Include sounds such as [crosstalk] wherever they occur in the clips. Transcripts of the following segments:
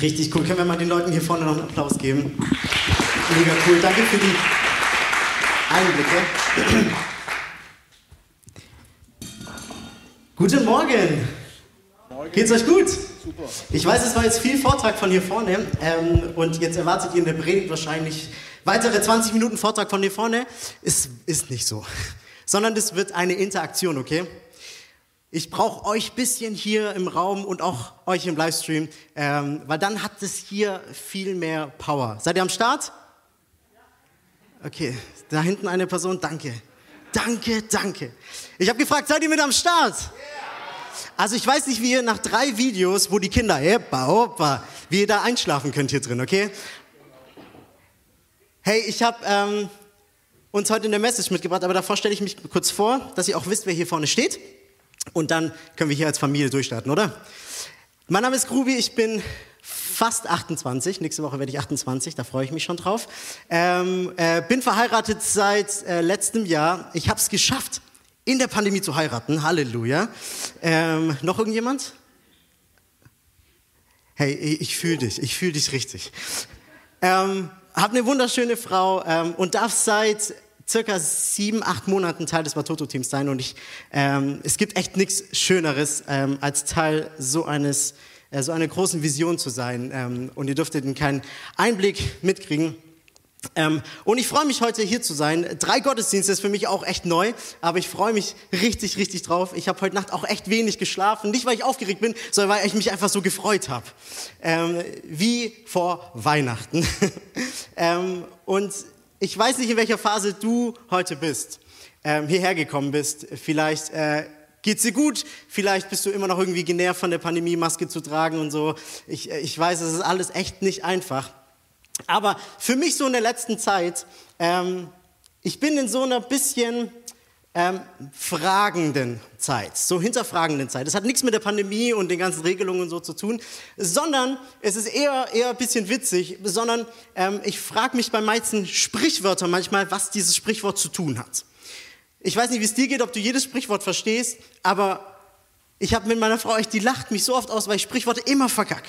Richtig cool. Können wir mal den Leuten hier vorne noch einen Applaus geben? Mega cool. Danke für die Einblicke. Guten Morgen. Morgen. Geht's euch gut? Super. Ich weiß, es war jetzt viel Vortrag von hier vorne ähm, und jetzt erwartet ihr in der Predigt wahrscheinlich weitere 20 Minuten Vortrag von hier vorne. Es ist nicht so, [laughs] sondern es wird eine Interaktion, okay? Ich brauche euch ein bisschen hier im Raum und auch euch im Livestream, ähm, weil dann hat es hier viel mehr Power. Seid ihr am Start? Okay, da hinten eine Person, danke. Danke, danke. Ich habe gefragt, seid ihr mit am Start? Also ich weiß nicht, wie ihr nach drei Videos, wo die Kinder, hoppa, hoppa, wie ihr da einschlafen könnt hier drin, okay? Hey, ich habe ähm, uns heute eine Message mitgebracht, aber davor stelle ich mich kurz vor, dass ihr auch wisst, wer hier vorne steht. Und dann können wir hier als Familie durchstarten, oder? Mein Name ist Grubi, ich bin fast 28. Nächste Woche werde ich 28, da freue ich mich schon drauf. Ähm, äh, bin verheiratet seit äh, letztem Jahr. Ich habe es geschafft, in der Pandemie zu heiraten. Halleluja. Ähm, noch irgendjemand? Hey, ich fühle dich, ich fühle dich richtig. Ähm, hab eine wunderschöne Frau ähm, und darf seit circa sieben, acht Monaten Teil des Watoto-Teams sein und ich, ähm, es gibt echt nichts Schöneres, ähm, als Teil so eines, äh, so einer großen Vision zu sein. Ähm, und ihr dürftet einen kleinen Einblick mitkriegen. Ähm, und ich freue mich heute hier zu sein. Drei Gottesdienste ist für mich auch echt neu, aber ich freue mich richtig, richtig drauf. Ich habe heute Nacht auch echt wenig geschlafen, nicht weil ich aufgeregt bin, sondern weil ich mich einfach so gefreut habe, ähm, wie vor Weihnachten. [laughs] ähm, und ich weiß nicht, in welcher Phase du heute bist, ähm, hierher gekommen bist. Vielleicht äh, geht's dir gut, vielleicht bist du immer noch irgendwie genervt von der Pandemie, Maske zu tragen und so. Ich, äh, ich weiß, es ist alles echt nicht einfach. Aber für mich so in der letzten Zeit, ähm, ich bin in so einer bisschen ähm, fragenden Zeit, so hinterfragenden Zeit. Das hat nichts mit der Pandemie und den ganzen Regelungen und so zu tun, sondern es ist eher, eher ein bisschen witzig, sondern ähm, ich frage mich bei meisten Sprichwörtern manchmal, was dieses Sprichwort zu tun hat. Ich weiß nicht, wie es dir geht, ob du jedes Sprichwort verstehst, aber ich habe mit meiner Frau echt, die lacht mich so oft aus, weil ich Sprichworte immer verkack.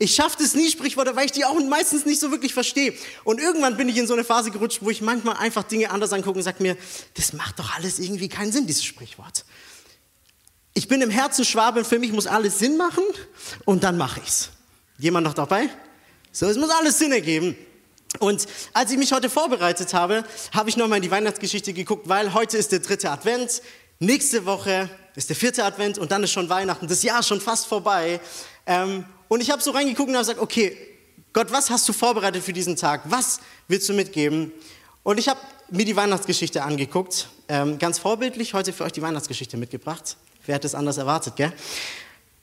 Ich schaffe es nie, Sprichworte, weil ich die auch meistens nicht so wirklich verstehe. Und irgendwann bin ich in so eine Phase gerutscht, wo ich manchmal einfach Dinge anders angucke und sage mir, das macht doch alles irgendwie keinen Sinn, dieses Sprichwort. Ich bin im Herzen Schwabe und für mich muss alles Sinn machen und dann mache ich's. Jemand noch dabei? So, es muss alles Sinn ergeben. Und als ich mich heute vorbereitet habe, habe ich nochmal in die Weihnachtsgeschichte geguckt, weil heute ist der dritte Advent, nächste Woche ist der vierte Advent und dann ist schon Weihnachten, das Jahr schon fast vorbei. Ähm, und ich habe so reingeguckt und habe gesagt, okay, Gott, was hast du vorbereitet für diesen Tag? Was willst du mitgeben? Und ich habe mir die Weihnachtsgeschichte angeguckt. Ähm, ganz vorbildlich heute für euch die Weihnachtsgeschichte mitgebracht. Wer hätte es anders erwartet, gell?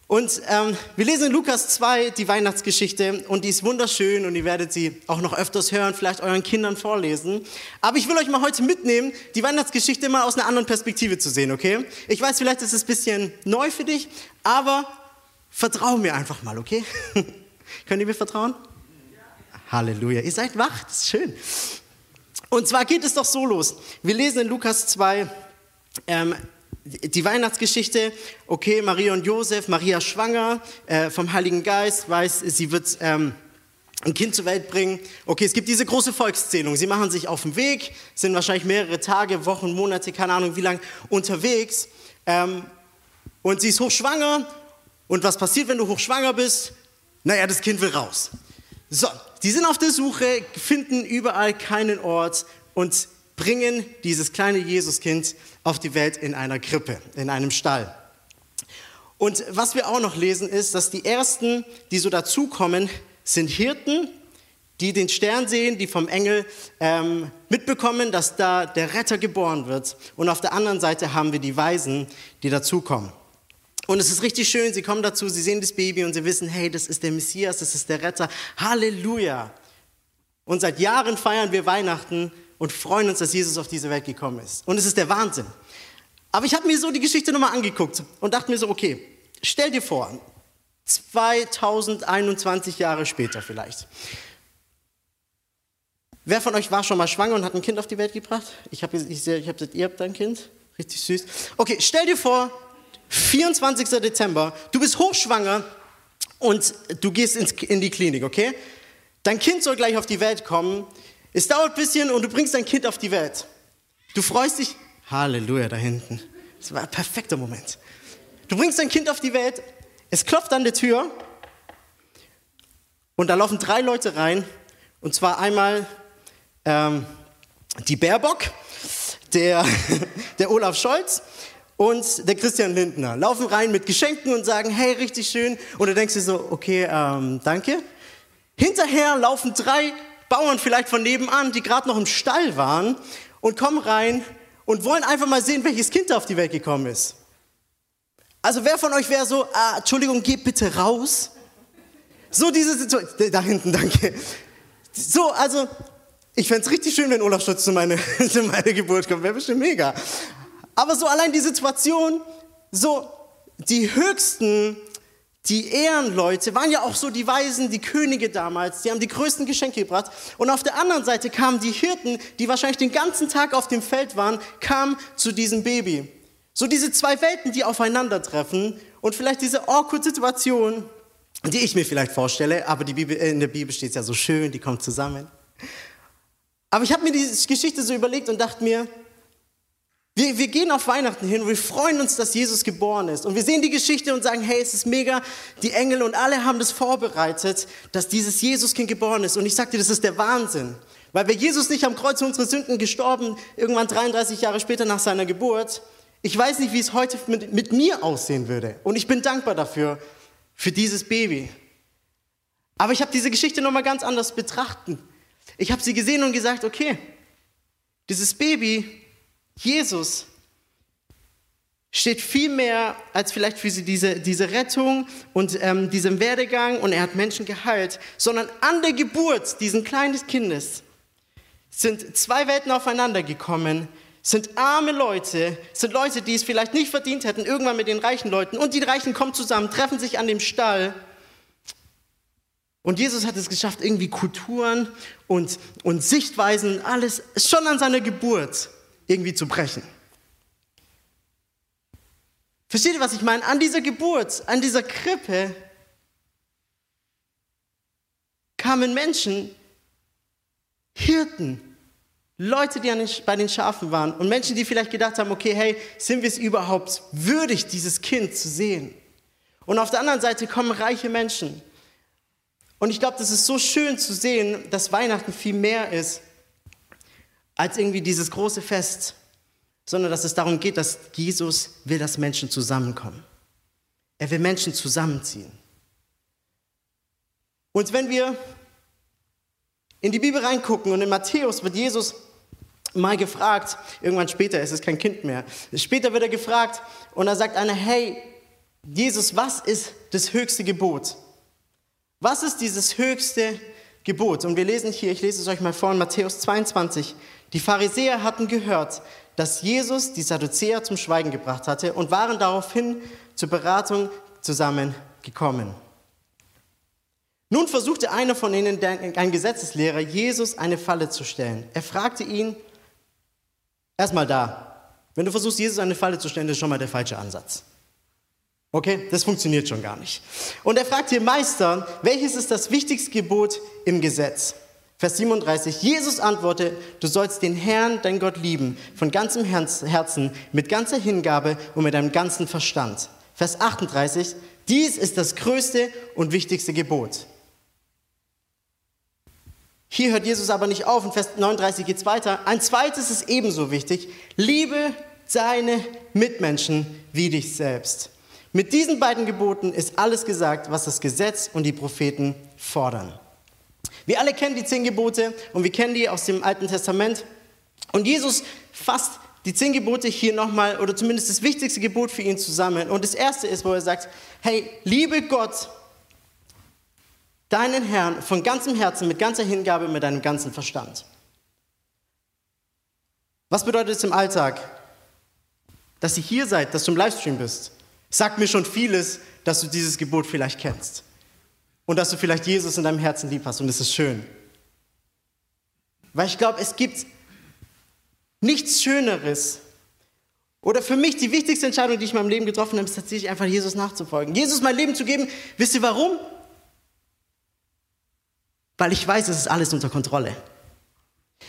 Und ähm, wir lesen in Lukas 2 die Weihnachtsgeschichte und die ist wunderschön und ihr werdet sie auch noch öfters hören, vielleicht euren Kindern vorlesen. Aber ich will euch mal heute mitnehmen, die Weihnachtsgeschichte mal aus einer anderen Perspektive zu sehen, okay? Ich weiß, vielleicht ist es ein bisschen neu für dich, aber Vertrau mir einfach mal, okay? [laughs] Könnt ihr mir vertrauen? Ja. Halleluja. Ihr seid wach, das ist schön. Und zwar geht es doch so los. Wir lesen in Lukas 2 ähm, die Weihnachtsgeschichte. Okay, Maria und Josef, Maria schwanger äh, vom Heiligen Geist, weiß, sie wird ähm, ein Kind zur Welt bringen. Okay, es gibt diese große Volkszählung. Sie machen sich auf den Weg, sind wahrscheinlich mehrere Tage, Wochen, Monate, keine Ahnung wie lang unterwegs. Ähm, und sie ist hochschwanger und was passiert, wenn du hochschwanger bist? Naja, das Kind will raus. So, die sind auf der Suche, finden überall keinen Ort und bringen dieses kleine Jesuskind auf die Welt in einer Krippe, in einem Stall. Und was wir auch noch lesen ist, dass die ersten, die so dazukommen, sind Hirten, die den Stern sehen, die vom Engel ähm, mitbekommen, dass da der Retter geboren wird. Und auf der anderen Seite haben wir die Weisen, die dazukommen. Und es ist richtig schön, sie kommen dazu, sie sehen das Baby und sie wissen, hey, das ist der Messias, das ist der Retter. Halleluja. Und seit Jahren feiern wir Weihnachten und freuen uns, dass Jesus auf diese Welt gekommen ist. Und es ist der Wahnsinn. Aber ich habe mir so die Geschichte nochmal angeguckt und dachte mir so, okay, stell dir vor, 2021 Jahre später vielleicht. Wer von euch war schon mal schwanger und hat ein Kind auf die Welt gebracht? Ich habe ich, ich hab gesagt, ihr habt ein Kind. Richtig süß. Okay, stell dir vor, 24. Dezember, du bist hochschwanger und du gehst ins, in die Klinik, okay? Dein Kind soll gleich auf die Welt kommen. Es dauert ein bisschen und du bringst dein Kind auf die Welt. Du freust dich, Halleluja da hinten. Das war ein perfekter Moment. Du bringst dein Kind auf die Welt, es klopft an der Tür und da laufen drei Leute rein. Und zwar einmal ähm, die Baerbock, der, [laughs] der Olaf Scholz und der Christian Lindner. Laufen rein mit Geschenken und sagen, hey, richtig schön. Und du denkst dir so, okay, ähm, danke. Hinterher laufen drei Bauern vielleicht von nebenan, die gerade noch im Stall waren und kommen rein und wollen einfach mal sehen, welches Kind da auf die Welt gekommen ist. Also wer von euch wäre so, ah, Entschuldigung, geht bitte raus? So diese Situation, da hinten, danke. So, also, ich fände es richtig schön, wenn Olaf Schutz zu meiner, [laughs] zu meiner Geburt kommt, wäre bestimmt mega. Aber so allein die Situation, so die höchsten, die Ehrenleute waren ja auch so die Weisen, die Könige damals, die haben die größten Geschenke gebracht. Und auf der anderen Seite kamen die Hirten, die wahrscheinlich den ganzen Tag auf dem Feld waren, kamen zu diesem Baby. So diese zwei Welten, die aufeinandertreffen und vielleicht diese awkward Situation, die ich mir vielleicht vorstelle, aber die Bibel, in der Bibel steht es ja so schön, die kommt zusammen. Aber ich habe mir die Geschichte so überlegt und dachte mir, wir, wir gehen auf Weihnachten hin und wir freuen uns, dass Jesus geboren ist. Und wir sehen die Geschichte und sagen, hey, es ist mega, die Engel und alle haben das vorbereitet, dass dieses Jesuskind geboren ist. Und ich sagte, das ist der Wahnsinn. Weil wäre Jesus nicht am Kreuz unserer Sünden gestorben, irgendwann 33 Jahre später nach seiner Geburt, ich weiß nicht, wie es heute mit, mit mir aussehen würde. Und ich bin dankbar dafür, für dieses Baby. Aber ich habe diese Geschichte nochmal ganz anders betrachten. Ich habe sie gesehen und gesagt, okay, dieses Baby Jesus steht viel mehr als vielleicht für diese, diese Rettung und ähm, diesem Werdegang und er hat Menschen geheilt, sondern an der Geburt dieses kleinen Kindes sind zwei Welten aufeinander gekommen, sind arme Leute, sind Leute, die es vielleicht nicht verdient hätten, irgendwann mit den reichen Leuten und die Reichen kommen zusammen, treffen sich an dem Stall. Und Jesus hat es geschafft, irgendwie Kulturen und, und Sichtweisen, alles schon an seiner Geburt irgendwie zu brechen. Versteht ihr, was ich meine? An dieser Geburt, an dieser Krippe kamen Menschen, Hirten, Leute, die bei den Schafen waren und Menschen, die vielleicht gedacht haben, okay, hey, sind wir es überhaupt würdig, dieses Kind zu sehen? Und auf der anderen Seite kommen reiche Menschen. Und ich glaube, das ist so schön zu sehen, dass Weihnachten viel mehr ist als irgendwie dieses große Fest, sondern dass es darum geht, dass Jesus will, dass Menschen zusammenkommen. Er will Menschen zusammenziehen. Und wenn wir in die Bibel reingucken und in Matthäus wird Jesus mal gefragt, irgendwann später, es ist kein Kind mehr, später wird er gefragt und da sagt einer, hey, Jesus, was ist das höchste Gebot? Was ist dieses höchste Gebot? Und wir lesen hier, ich lese es euch mal vor in Matthäus 22, die Pharisäer hatten gehört, dass Jesus die Sadduzäer zum Schweigen gebracht hatte und waren daraufhin zur Beratung zusammengekommen. Nun versuchte einer von ihnen, ein Gesetzeslehrer, Jesus eine Falle zu stellen. Er fragte ihn, erstmal da, wenn du versuchst, Jesus eine Falle zu stellen, das ist schon mal der falsche Ansatz. Okay, das funktioniert schon gar nicht. Und er fragte den Meister, welches ist das wichtigste Gebot im Gesetz? Vers 37, Jesus antwortete, du sollst den Herrn, dein Gott, lieben, von ganzem Herzen, mit ganzer Hingabe und mit deinem ganzen Verstand. Vers 38, dies ist das größte und wichtigste Gebot. Hier hört Jesus aber nicht auf, in Vers 39 geht es weiter. Ein zweites ist ebenso wichtig, liebe deine Mitmenschen wie dich selbst. Mit diesen beiden Geboten ist alles gesagt, was das Gesetz und die Propheten fordern. Wir alle kennen die zehn Gebote und wir kennen die aus dem Alten Testament. Und Jesus fasst die zehn Gebote hier nochmal, oder zumindest das wichtigste Gebot für ihn zusammen. Und das erste ist, wo er sagt, hey, liebe Gott, deinen Herrn von ganzem Herzen, mit ganzer Hingabe, mit deinem ganzen Verstand. Was bedeutet es im Alltag? Dass ihr hier seid, dass du im Livestream bist. Sagt mir schon vieles, dass du dieses Gebot vielleicht kennst und dass du vielleicht Jesus in deinem Herzen lieb hast und es ist schön. Weil ich glaube, es gibt nichts Schöneres Oder für mich die wichtigste Entscheidung, die ich in meinem Leben getroffen habe, ist tatsächlich einfach Jesus nachzufolgen. Jesus mein Leben zu geben. Wisst ihr warum? Weil ich weiß, es ist alles unter Kontrolle.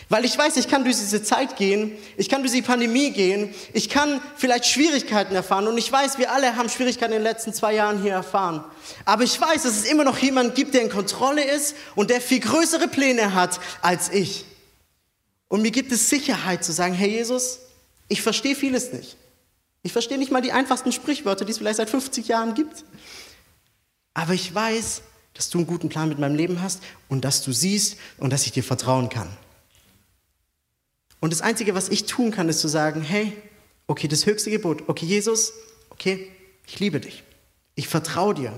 Weil ich weiß, ich kann durch diese Zeit gehen, ich kann durch die Pandemie gehen, ich kann vielleicht Schwierigkeiten erfahren und ich weiß, wir alle haben Schwierigkeiten in den letzten zwei Jahren hier erfahren. Aber ich weiß, dass es immer noch jemanden gibt, der in Kontrolle ist und der viel größere Pläne hat als ich. Und mir gibt es Sicherheit zu sagen, hey Jesus, ich verstehe vieles nicht. Ich verstehe nicht mal die einfachsten Sprichwörter, die es vielleicht seit 50 Jahren gibt. Aber ich weiß, dass du einen guten Plan mit meinem Leben hast und dass du siehst und dass ich dir vertrauen kann. Und das Einzige, was ich tun kann, ist zu sagen, hey, okay, das höchste Gebot, okay, Jesus, okay, ich liebe dich. Ich vertraue dir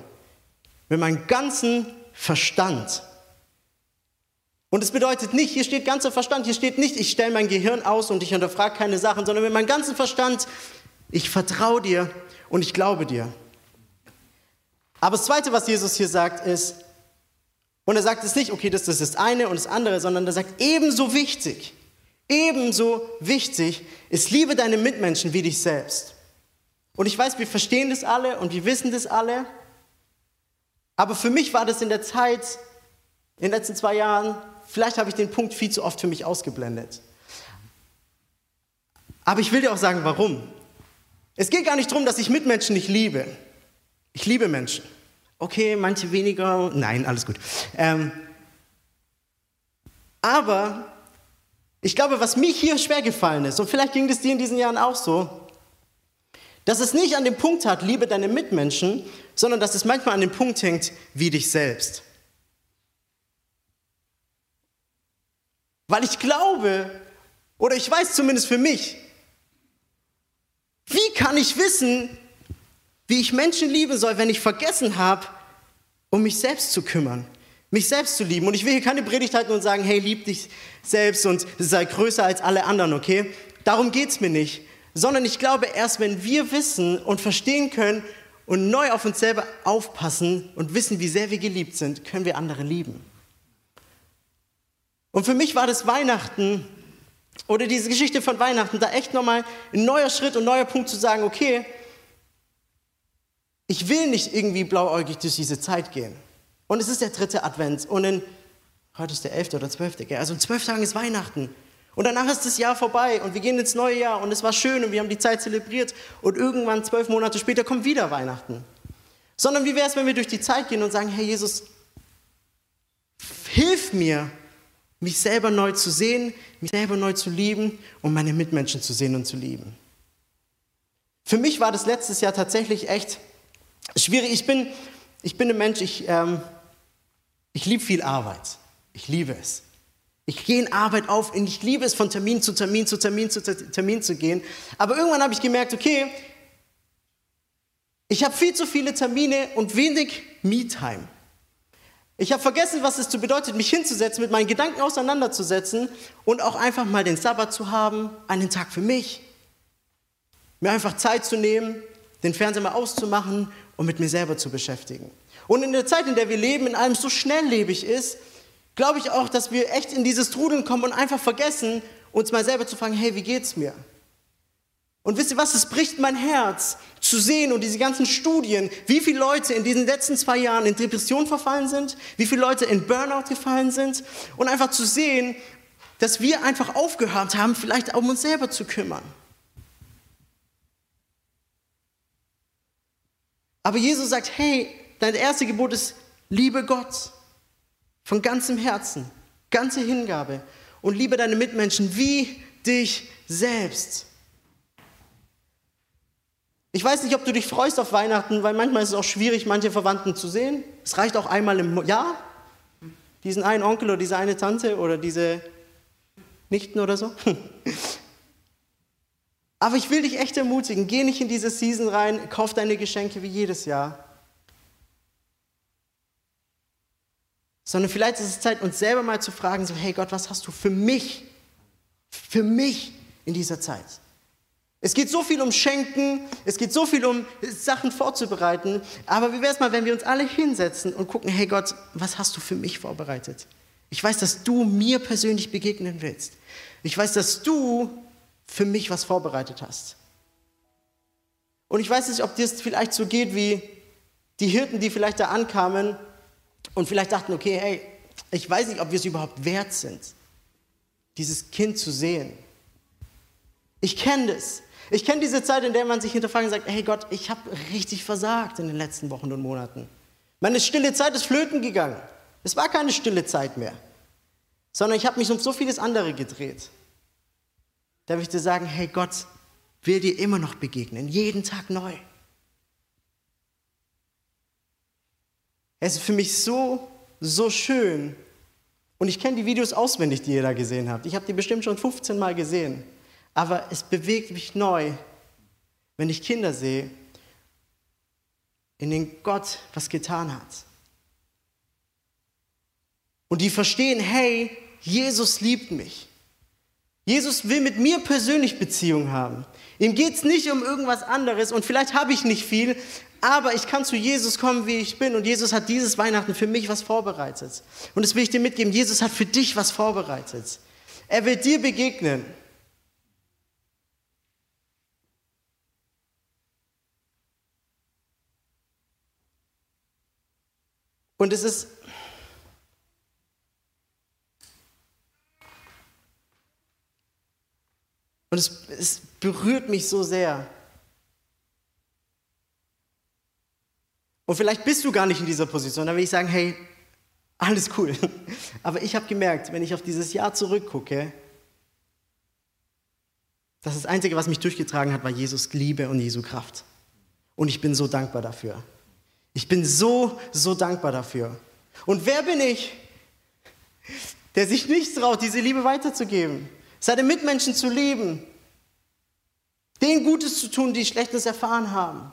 mit meinem ganzen Verstand. Und es bedeutet nicht, hier steht ganzer Verstand, hier steht nicht, ich stelle mein Gehirn aus und ich hinterfrage keine Sachen, sondern mit meinem ganzen Verstand, ich vertraue dir und ich glaube dir. Aber das Zweite, was Jesus hier sagt, ist, und er sagt es nicht, okay, das ist das eine und das andere, sondern er sagt ebenso wichtig, Ebenso wichtig ist, liebe deine Mitmenschen wie dich selbst. Und ich weiß, wir verstehen das alle und wir wissen das alle. Aber für mich war das in der Zeit, in den letzten zwei Jahren, vielleicht habe ich den Punkt viel zu oft für mich ausgeblendet. Aber ich will dir auch sagen, warum. Es geht gar nicht darum, dass ich Mitmenschen nicht liebe. Ich liebe Menschen. Okay, manche weniger. Nein, alles gut. Ähm, aber ich glaube, was mich hier schwer gefallen ist, und vielleicht ging es dir in diesen Jahren auch so, dass es nicht an dem Punkt hat, liebe deine Mitmenschen, sondern dass es manchmal an dem Punkt hängt, wie dich selbst. Weil ich glaube, oder ich weiß zumindest für mich, wie kann ich wissen, wie ich Menschen lieben soll, wenn ich vergessen habe, um mich selbst zu kümmern? Mich selbst zu lieben. Und ich will hier keine Predigt halten und sagen, hey, lieb dich selbst und sei größer als alle anderen, okay? Darum geht es mir nicht. Sondern ich glaube, erst wenn wir wissen und verstehen können und neu auf uns selber aufpassen und wissen, wie sehr wir geliebt sind, können wir andere lieben. Und für mich war das Weihnachten oder diese Geschichte von Weihnachten da echt nochmal ein neuer Schritt und neuer Punkt zu sagen, okay, ich will nicht irgendwie blauäugig durch diese Zeit gehen. Und es ist der dritte Advent. Und in, heute ist der elfte oder zwölfte, gell? also in zwölf Tagen ist Weihnachten. Und danach ist das Jahr vorbei und wir gehen ins neue Jahr und es war schön und wir haben die Zeit zelebriert und irgendwann zwölf Monate später kommt wieder Weihnachten. Sondern wie wäre es, wenn wir durch die Zeit gehen und sagen, Herr Jesus, hilf mir, mich selber neu zu sehen, mich selber neu zu lieben und meine Mitmenschen zu sehen und zu lieben. Für mich war das letztes Jahr tatsächlich echt schwierig. Ich bin, ich bin ein Mensch, ich, ähm, ich liebe viel Arbeit. Ich liebe es. Ich gehe in Arbeit auf und ich liebe es, von Termin zu Termin zu Termin zu Termin zu gehen. Aber irgendwann habe ich gemerkt, okay, ich habe viel zu viele Termine und wenig Me-Time. Ich habe vergessen, was es zu bedeutet, mich hinzusetzen, mit meinen Gedanken auseinanderzusetzen und auch einfach mal den Sabbat zu haben, einen Tag für mich. Mir einfach Zeit zu nehmen, den Fernseher mal auszumachen und mit mir selber zu beschäftigen. Und in der Zeit, in der wir leben, in allem so schnelllebig ist, glaube ich auch, dass wir echt in dieses Trudeln kommen und einfach vergessen, uns mal selber zu fragen, hey, wie geht's mir? Und wisst ihr was, es bricht mein Herz zu sehen und diese ganzen Studien, wie viele Leute in diesen letzten zwei Jahren in Depression verfallen sind, wie viele Leute in Burnout gefallen sind und einfach zu sehen, dass wir einfach aufgehört haben, vielleicht um uns selber zu kümmern. Aber Jesus sagt, hey, dein erste Gebot ist, liebe Gott von ganzem Herzen, ganze Hingabe und liebe deine Mitmenschen wie dich selbst. Ich weiß nicht, ob du dich freust auf Weihnachten, weil manchmal ist es auch schwierig, manche Verwandten zu sehen. Es reicht auch einmal im Jahr, diesen einen Onkel oder diese eine Tante oder diese Nichten oder so. [laughs] Aber ich will dich echt ermutigen, geh nicht in diese Season rein, kauf deine Geschenke wie jedes Jahr. Sondern vielleicht ist es Zeit, uns selber mal zu fragen, so, hey Gott, was hast du für mich, für mich in dieser Zeit? Es geht so viel um Schenken, es geht so viel um Sachen vorzubereiten, aber wie wäre es mal, wenn wir uns alle hinsetzen und gucken, hey Gott, was hast du für mich vorbereitet? Ich weiß, dass du mir persönlich begegnen willst. Ich weiß, dass du für mich was vorbereitet hast. Und ich weiß nicht, ob dir es vielleicht so geht wie die Hirten, die vielleicht da ankamen und vielleicht dachten, okay, hey, ich weiß nicht, ob wir es überhaupt wert sind, dieses Kind zu sehen. Ich kenne das. Ich kenne diese Zeit, in der man sich hinterfragt und sagt, hey Gott, ich habe richtig versagt in den letzten Wochen und Monaten. Meine stille Zeit ist flöten gegangen. Es war keine stille Zeit mehr, sondern ich habe mich um so vieles andere gedreht. Darf ich dir sagen, hey Gott will dir immer noch begegnen, jeden Tag neu. Es ist für mich so, so schön. Und ich kenne die Videos auswendig, die ihr da gesehen habt. Ich habe die bestimmt schon 15 Mal gesehen. Aber es bewegt mich neu, wenn ich Kinder sehe, in denen Gott was getan hat. Und die verstehen, hey, Jesus liebt mich. Jesus will mit mir persönlich Beziehung haben. Ihm geht es nicht um irgendwas anderes und vielleicht habe ich nicht viel, aber ich kann zu Jesus kommen, wie ich bin. Und Jesus hat dieses Weihnachten für mich was vorbereitet. Und das will ich dir mitgeben. Jesus hat für dich was vorbereitet. Er will dir begegnen. Und es ist und es, es berührt mich so sehr. Und vielleicht bist du gar nicht in dieser Position. Dann will ich sagen, hey, alles cool. [laughs] Aber ich habe gemerkt, wenn ich auf dieses Jahr zurückgucke, dass das Einzige, was mich durchgetragen hat, war Jesus Liebe und Jesu Kraft. Und ich bin so dankbar dafür. Ich bin so, so dankbar dafür. Und wer bin ich, der sich nicht traut, diese Liebe weiterzugeben, seine Mitmenschen zu lieben, denen Gutes zu tun, die Schlechtes erfahren haben?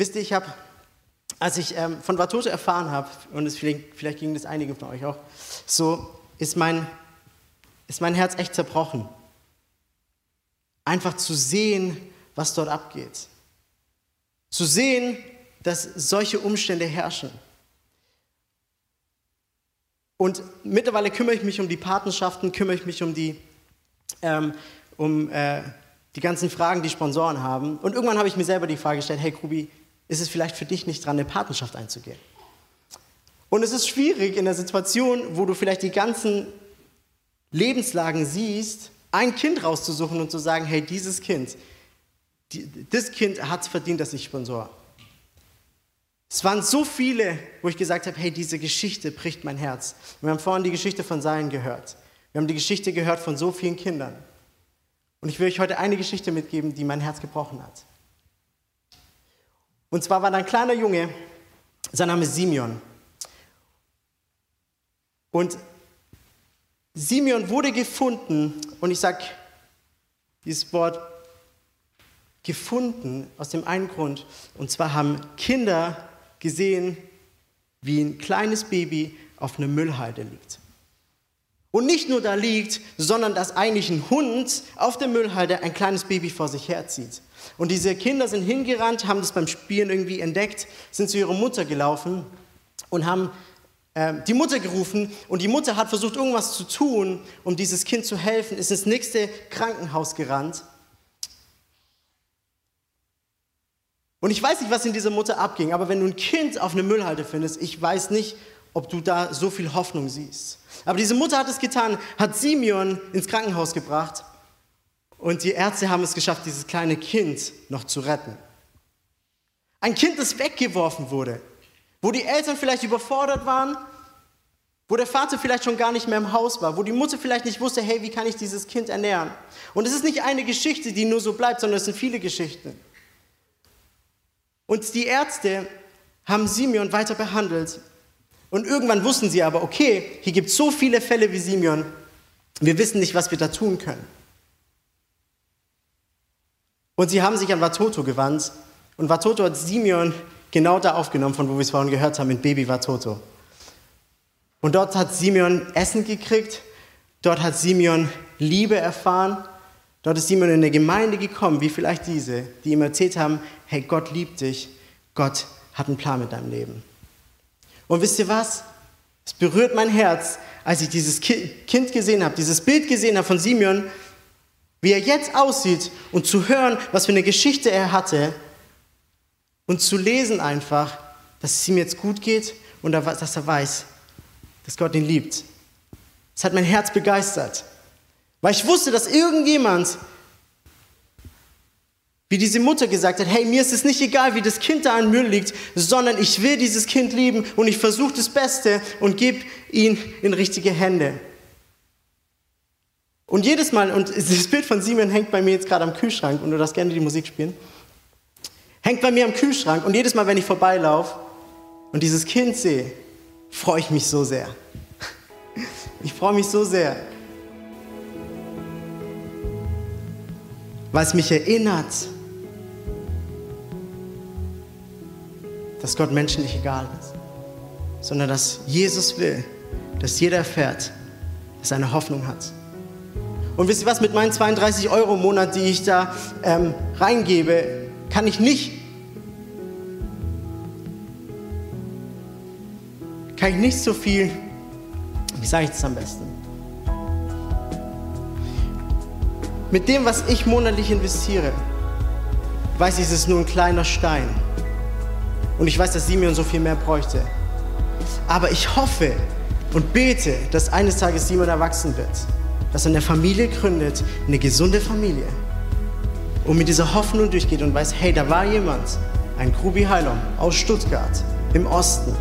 Wisst ihr, ich habe, als ich ähm, von Watoto erfahren habe, und es, vielleicht, vielleicht ging das einige von euch auch, so ist mein, ist mein Herz echt zerbrochen. Einfach zu sehen, was dort abgeht. Zu sehen, dass solche Umstände herrschen. Und mittlerweile kümmere ich mich um die Patenschaften, kümmere ich mich um die, ähm, um, äh, die ganzen Fragen, die Sponsoren haben. Und irgendwann habe ich mir selber die Frage gestellt, hey Krubi, ist es vielleicht für dich nicht dran, eine Patenschaft einzugehen. Und es ist schwierig in der Situation, wo du vielleicht die ganzen Lebenslagen siehst, ein Kind rauszusuchen und zu sagen, hey, dieses Kind, die, das Kind hat es verdient, dass ich Sponsor. Es waren so viele, wo ich gesagt habe, hey, diese Geschichte bricht mein Herz. Wir haben vorhin die Geschichte von Sein gehört. Wir haben die Geschichte gehört von so vielen Kindern. Und ich will euch heute eine Geschichte mitgeben, die mein Herz gebrochen hat. Und zwar war da ein kleiner Junge, sein Name ist Simeon. Und Simeon wurde gefunden, und ich sage dieses Wort gefunden aus dem einen Grund, und zwar haben Kinder gesehen, wie ein kleines Baby auf einer Müllhalde liegt. Und nicht nur da liegt, sondern dass eigentlich ein Hund auf der Müllhalde ein kleines Baby vor sich herzieht. Und diese Kinder sind hingerannt, haben das beim Spielen irgendwie entdeckt, sind zu ihrer Mutter gelaufen und haben äh, die Mutter gerufen. Und die Mutter hat versucht, irgendwas zu tun, um dieses Kind zu helfen, ist ins nächste Krankenhaus gerannt. Und ich weiß nicht, was in dieser Mutter abging, aber wenn du ein Kind auf einer Müllhalde findest, ich weiß nicht, ob du da so viel Hoffnung siehst. Aber diese Mutter hat es getan, hat Simeon ins Krankenhaus gebracht und die Ärzte haben es geschafft, dieses kleine Kind noch zu retten. Ein Kind, das weggeworfen wurde, wo die Eltern vielleicht überfordert waren, wo der Vater vielleicht schon gar nicht mehr im Haus war, wo die Mutter vielleicht nicht wusste, hey, wie kann ich dieses Kind ernähren? Und es ist nicht eine Geschichte, die nur so bleibt, sondern es sind viele Geschichten. Und die Ärzte haben Simeon weiter behandelt. Und irgendwann wussten sie aber, okay, hier gibt es so viele Fälle wie Simeon, wir wissen nicht, was wir da tun können. Und sie haben sich an Watoto gewandt und Watoto hat Simeon genau da aufgenommen, von wo wir es vorhin gehört haben, mit Baby Watoto. Und dort hat Simeon Essen gekriegt, dort hat Simeon Liebe erfahren, dort ist Simeon in eine Gemeinde gekommen, wie vielleicht diese, die ihm erzählt haben, hey, Gott liebt dich, Gott hat einen Plan mit deinem Leben. Und wisst ihr was? Es berührt mein Herz, als ich dieses Kind gesehen habe, dieses Bild gesehen habe von Simeon, wie er jetzt aussieht und zu hören, was für eine Geschichte er hatte und zu lesen einfach, dass es ihm jetzt gut geht und dass er weiß, dass Gott ihn liebt. Das hat mein Herz begeistert, weil ich wusste, dass irgendjemand, wie diese Mutter gesagt hat, hey, mir ist es nicht egal, wie das Kind da im Müll liegt, sondern ich will dieses Kind lieben und ich versuche das Beste und gebe ihn in richtige Hände. Und jedes Mal, und [laughs] das Bild von Simon hängt bei mir jetzt gerade am Kühlschrank und du darfst gerne die Musik spielen, hängt bei mir am Kühlschrank und jedes Mal, wenn ich vorbeilaufe und dieses Kind sehe, freue ich mich so sehr. [laughs] Ich freue mich so sehr. Weil es mich erinnert, dass Gott Menschen nicht egal ist, sondern dass Jesus will, dass jeder erfährt, dass er eine Hoffnung hat. Und wisst ihr was, mit meinen 32 Euro im Monat, die ich da ähm, reingebe, kann ich nicht, kann ich nicht so viel, wie sage ich das am besten? Mit dem, was ich monatlich investiere, weiß ich, es ist nur ein kleiner Stein. Und ich weiß, dass Simeon so viel mehr bräuchte. Aber ich hoffe und bete, dass eines Tages Simon erwachsen wird dass er eine Familie gründet, eine gesunde Familie. Und mit dieser Hoffnung durchgeht und weiß, hey, da war jemand, ein Grubi Heilom aus Stuttgart im Osten,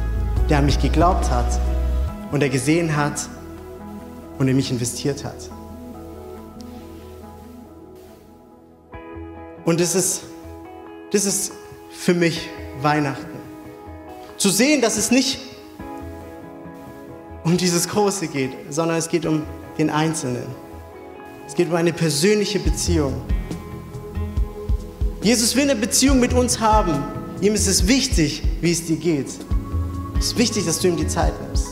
der an mich geglaubt hat und der gesehen hat und in mich investiert hat. Und das ist, das ist für mich Weihnachten. Zu sehen, dass es nicht um dieses Große geht, sondern es geht um den Einzelnen. Es geht um eine persönliche Beziehung. Jesus will eine Beziehung mit uns haben. Ihm ist es wichtig, wie es dir geht. Es ist wichtig, dass du ihm die Zeit nimmst.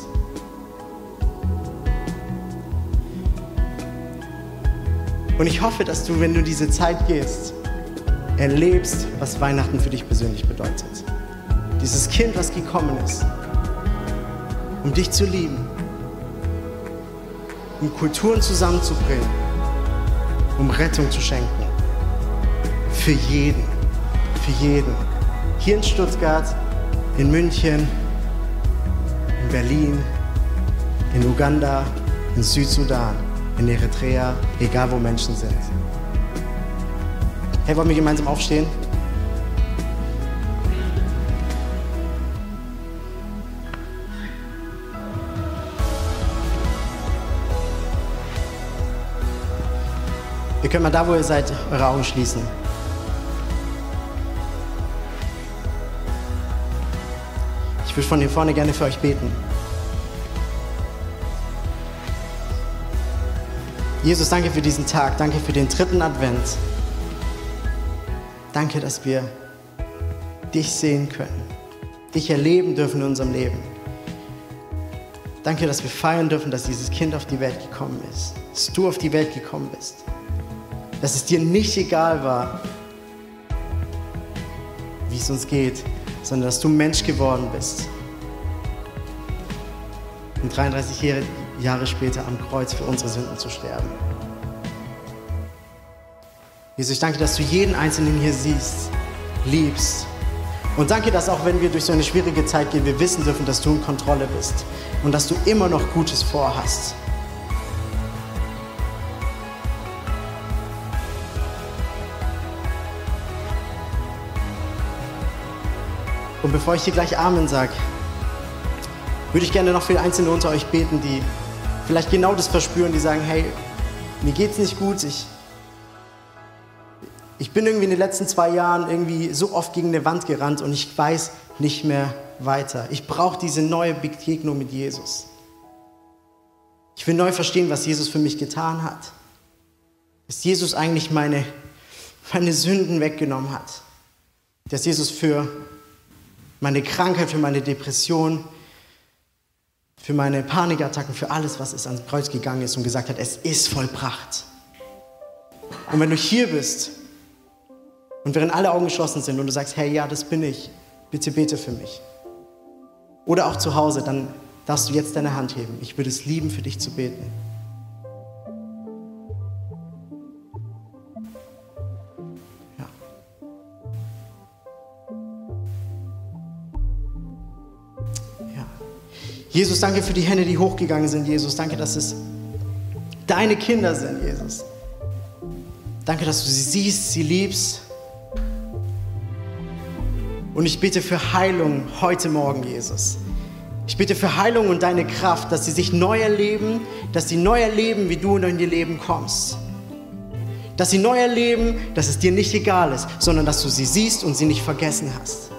Und ich hoffe, dass du, wenn du diese Zeit gehst, erlebst, was Weihnachten für dich persönlich bedeutet. Dieses Kind, was gekommen ist, um dich zu lieben, um Kulturen zusammenzubringen, um Rettung zu schenken. Für jeden, für jeden. Hier in Stuttgart, in München, in Berlin, in Uganda, in Südsudan, in Eritrea, egal wo Menschen sind. Hey, wollen wir gemeinsam aufstehen? Ihr könnt mal da, wo ihr seid, eure Augen schließen. Ich würde von hier vorne gerne für euch beten. Jesus, danke für diesen Tag, danke für den dritten Advent. Danke, dass wir dich sehen können, dich erleben dürfen in unserem Leben. Danke, dass wir feiern dürfen, dass dieses Kind auf die Welt gekommen ist, dass du auf die Welt gekommen bist dass es dir nicht egal war, wie es uns geht, sondern dass du Mensch geworden bist. Und 33 Jahre später am Kreuz für unsere Sünden zu sterben. Jesus, ich danke, dass du jeden Einzelnen hier siehst, liebst. Und danke, dass auch wenn wir durch so eine schwierige Zeit gehen, wir wissen dürfen, dass du in Kontrolle bist und dass du immer noch Gutes vorhast. Und bevor ich hier gleich Amen sage, würde ich gerne noch für Einzelne unter euch beten, die vielleicht genau das verspüren, die sagen, hey, mir geht's nicht gut, ich, ich bin irgendwie in den letzten zwei Jahren irgendwie so oft gegen eine Wand gerannt und ich weiß nicht mehr weiter. Ich brauche diese neue Begegnung mit Jesus. Ich will neu verstehen, was Jesus für mich getan hat. Dass Jesus eigentlich meine, meine Sünden weggenommen hat. Dass Jesus für meine Krankheit, für meine Depression, für meine Panikattacken, für alles, was es ans Kreuz gegangen ist und gesagt hat, es ist vollbracht. Und wenn du hier bist und während alle Augen geschlossen sind und du sagst, hey, ja, das bin ich, bitte bete für mich. Oder auch zu Hause, dann darfst du jetzt deine Hand heben. Ich würde es lieben, für dich zu beten. Jesus, danke für die Hände, die hochgegangen sind, Jesus. Danke, dass es deine Kinder sind, Jesus. Danke, dass du sie siehst, sie liebst. Und ich bitte für Heilung heute Morgen, Jesus. Ich bitte für Heilung und deine Kraft, dass sie sich neu erleben, dass sie neu erleben, wie du in ihr Leben kommst. Dass sie neu erleben, dass es dir nicht egal ist, sondern dass du sie siehst und sie nicht vergessen hast.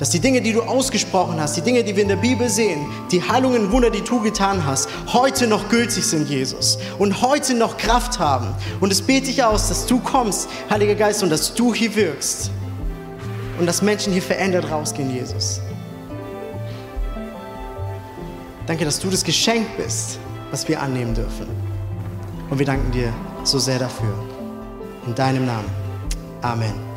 Dass die Dinge, die du ausgesprochen hast, die Dinge, die wir in der Bibel sehen, die Heilungen und Wunder, die du getan hast, heute noch gültig sind, Jesus. Und heute noch Kraft haben. Und es bete ich aus, dass du kommst, Heiliger Geist, und dass du hier wirkst. Und dass Menschen hier verändert rausgehen, Jesus. Danke, dass du das Geschenk bist, was wir annehmen dürfen. Und wir danken dir so sehr dafür. In deinem Namen. Amen.